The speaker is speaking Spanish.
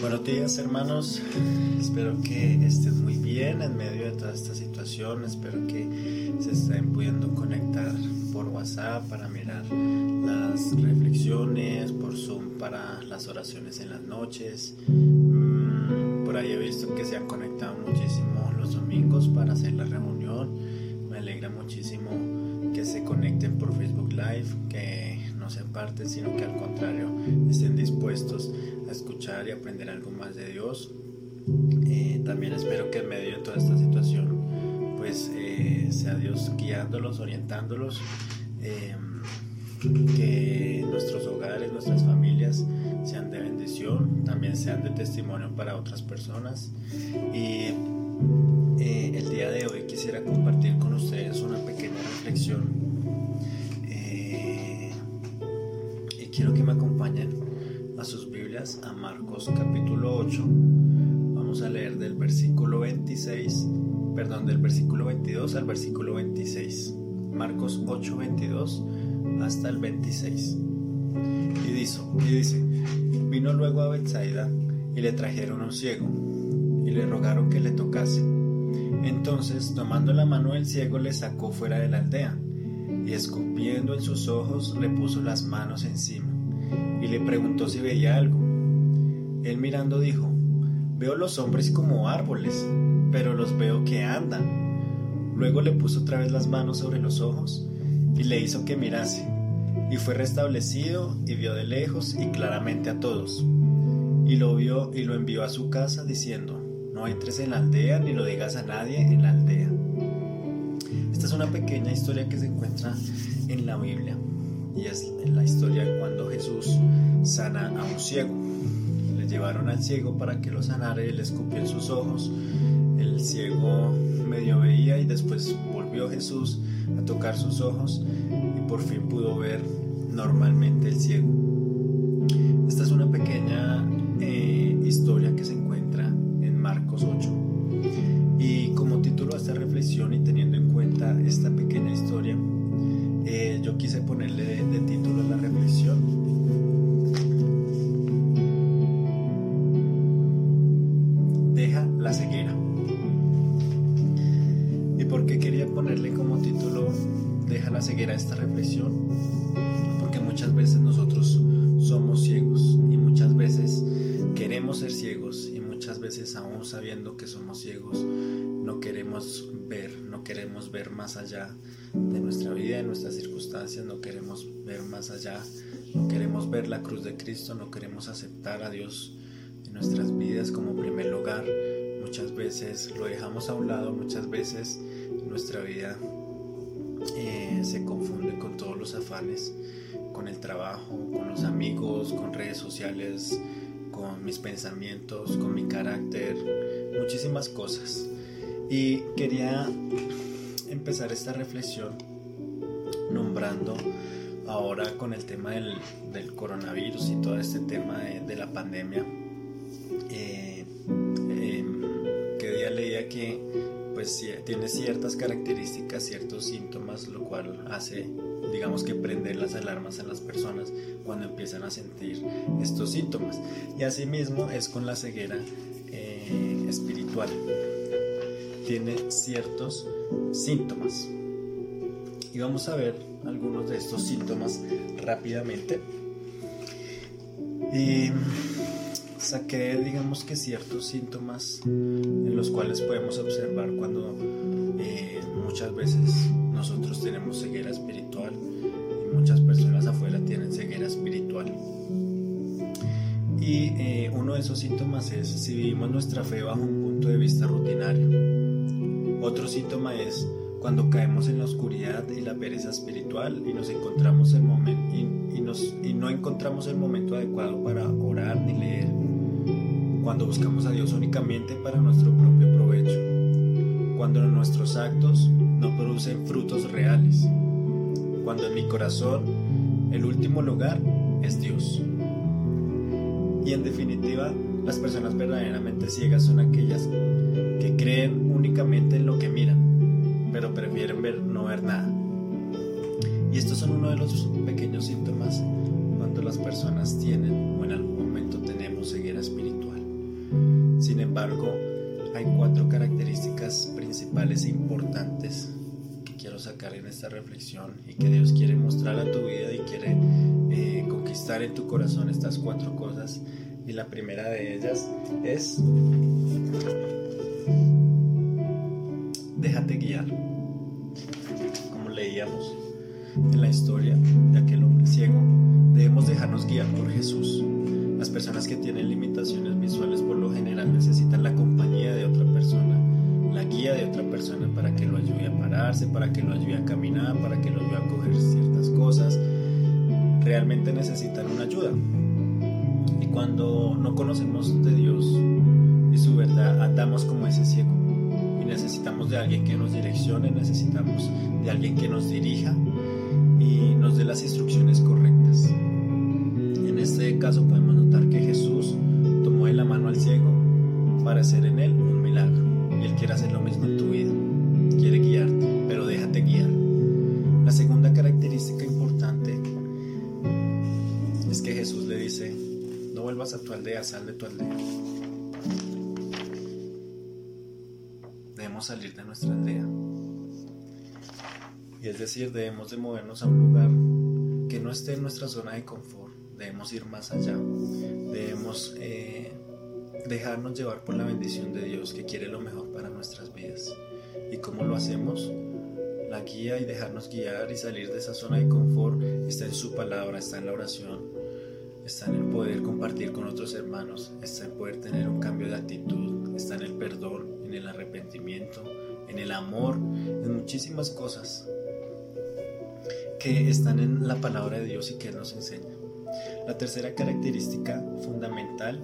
Buenos días hermanos, espero que estén muy bien en medio de toda esta situación, espero que se estén pudiendo conectar por WhatsApp para mirar las reflexiones, por Zoom para las oraciones en las noches. Mm, por ahí he visto que se han conectado muchísimo los domingos para hacer la reunión, me alegra muchísimo que se conecten por Facebook Live, que no sean parte, sino que al contrario estén dispuestos a escuchar y aprender algo más de Dios. Eh, también espero que en medio de toda esta situación, pues eh, sea Dios guiándolos, orientándolos, eh, que nuestros hogares, nuestras familias sean de bendición, también sean de testimonio para otras personas. Y el día de hoy quisiera compartir con ustedes una pequeña reflexión quiero que me acompañen a sus Biblias a Marcos capítulo 8. Vamos a leer del versículo 26, perdón, del versículo 22 al versículo 26. Marcos 8, 22 hasta el 26. Y dice, y dice vino luego a Bethsaida y le trajeron un ciego y le rogaron que le tocase. Entonces, tomando la mano del ciego, le sacó fuera de la aldea y escupiendo en sus ojos le puso las manos encima y le preguntó si veía algo. Él mirando dijo, veo los hombres como árboles, pero los veo que andan. Luego le puso otra vez las manos sobre los ojos y le hizo que mirase, y fue restablecido y vio de lejos y claramente a todos. Y lo vio y lo envió a su casa diciendo, no entres en la aldea ni lo digas a nadie en la aldea. Esta es una pequeña historia que se encuentra en la Biblia y es la historia cuando Jesús sana a un ciego. Le llevaron al ciego para que lo sanara y le escupió sus ojos. El ciego medio veía y después volvió Jesús a tocar sus ojos y por fin pudo ver normalmente el ciego. Título Deja la ceguera esta reflexión? Porque muchas veces nosotros somos ciegos y muchas veces queremos ser ciegos y muchas veces aún sabiendo que somos ciegos no queremos ver, no queremos ver más allá de nuestra vida, de nuestras circunstancias, no queremos ver más allá, no queremos ver la cruz de Cristo, no queremos aceptar a Dios en nuestras vidas como primer lugar. Muchas veces lo dejamos a un lado, muchas veces nuestra vida eh, se confunde con todos los afanes, con el trabajo, con los amigos, con redes sociales, con mis pensamientos, con mi carácter, muchísimas cosas. Y quería empezar esta reflexión nombrando ahora con el tema del, coronavirus y todo este tema de, la pandemia. Eh, em, que día leía que pues tiene ciertas características, ciertos síntomas, lo cual hace digamos que prender las alarmas en las personas cuando empiezan a sentir estos síntomas. Y asimismo es con la ceguera eh, espiritual tiene ciertos síntomas. Y vamos a ver algunos de estos síntomas rápidamente. Saqué, digamos que ciertos síntomas en los cuales podemos observar cuando eh, muchas veces nosotros tenemos ceguera espiritual y muchas personas afuera tienen ceguera espiritual. Y eh, uno de esos síntomas es si vivimos nuestra fe bajo un punto de vista rutinario otro síntoma es cuando caemos en la oscuridad y la pereza espiritual y nos encontramos el momento y, no encontramos el momento adecuado para orar ni leer. Cuando buscamos a Dios únicamente para nuestro propio provecho. Cuando nuestros actos no producen frutos reales. Cuando en mi corazón el último lugar es Dios. Y en definitiva, las personas verdaderamente ciegas son aquellas que creen únicamente en lo que miran, pero prefieren ver no ver nada. Y estos son uno de los pequeños síntomas cuando las personas tienen o en algún momento embargo, hay cuatro características principales e importantes que quiero sacar en esta reflexión y que Dios quiere mostrar a tu vida y quiere eh, conquistar en tu corazón estas cuatro cosas. Y la primera de ellas es déjate guiar. Como leíamos en la historia de aquel hombre ciego, debemos dejarnos guiar por Jesús. Las personas que tienen limitaciones para que lo ayude a pararse, para que lo ayude a caminar, para que lo ayude a coger ciertas cosas. Realmente necesitan una ayuda. Y cuando no conocemos de Dios y su verdad, andamos como ese ciego. Y necesitamos de alguien que nos direccione, necesitamos de alguien que nos dirija y nos dé las instrucciones correctas. En este caso podemos notar vuelvas a tu aldea, sal de tu aldea. Debemos salir de nuestra aldea. Y es decir, debemos de movernos a un lugar que no esté en nuestra zona de confort. Debemos ir más allá. Debemos eh, dejarnos llevar por la bendición de Dios que quiere lo mejor para nuestras vidas. ¿Y cómo lo hacemos? La guía y dejarnos guiar y salir de esa zona de confort está en su palabra, está en la oración, está en el poder compartir con otros hermanos, está en poder tener un cambio de actitud, está en el perdón, en el arrepentimiento, en el amor, en muchísimas cosas que están en la palabra de Dios y que Él nos enseña. La tercera característica fundamental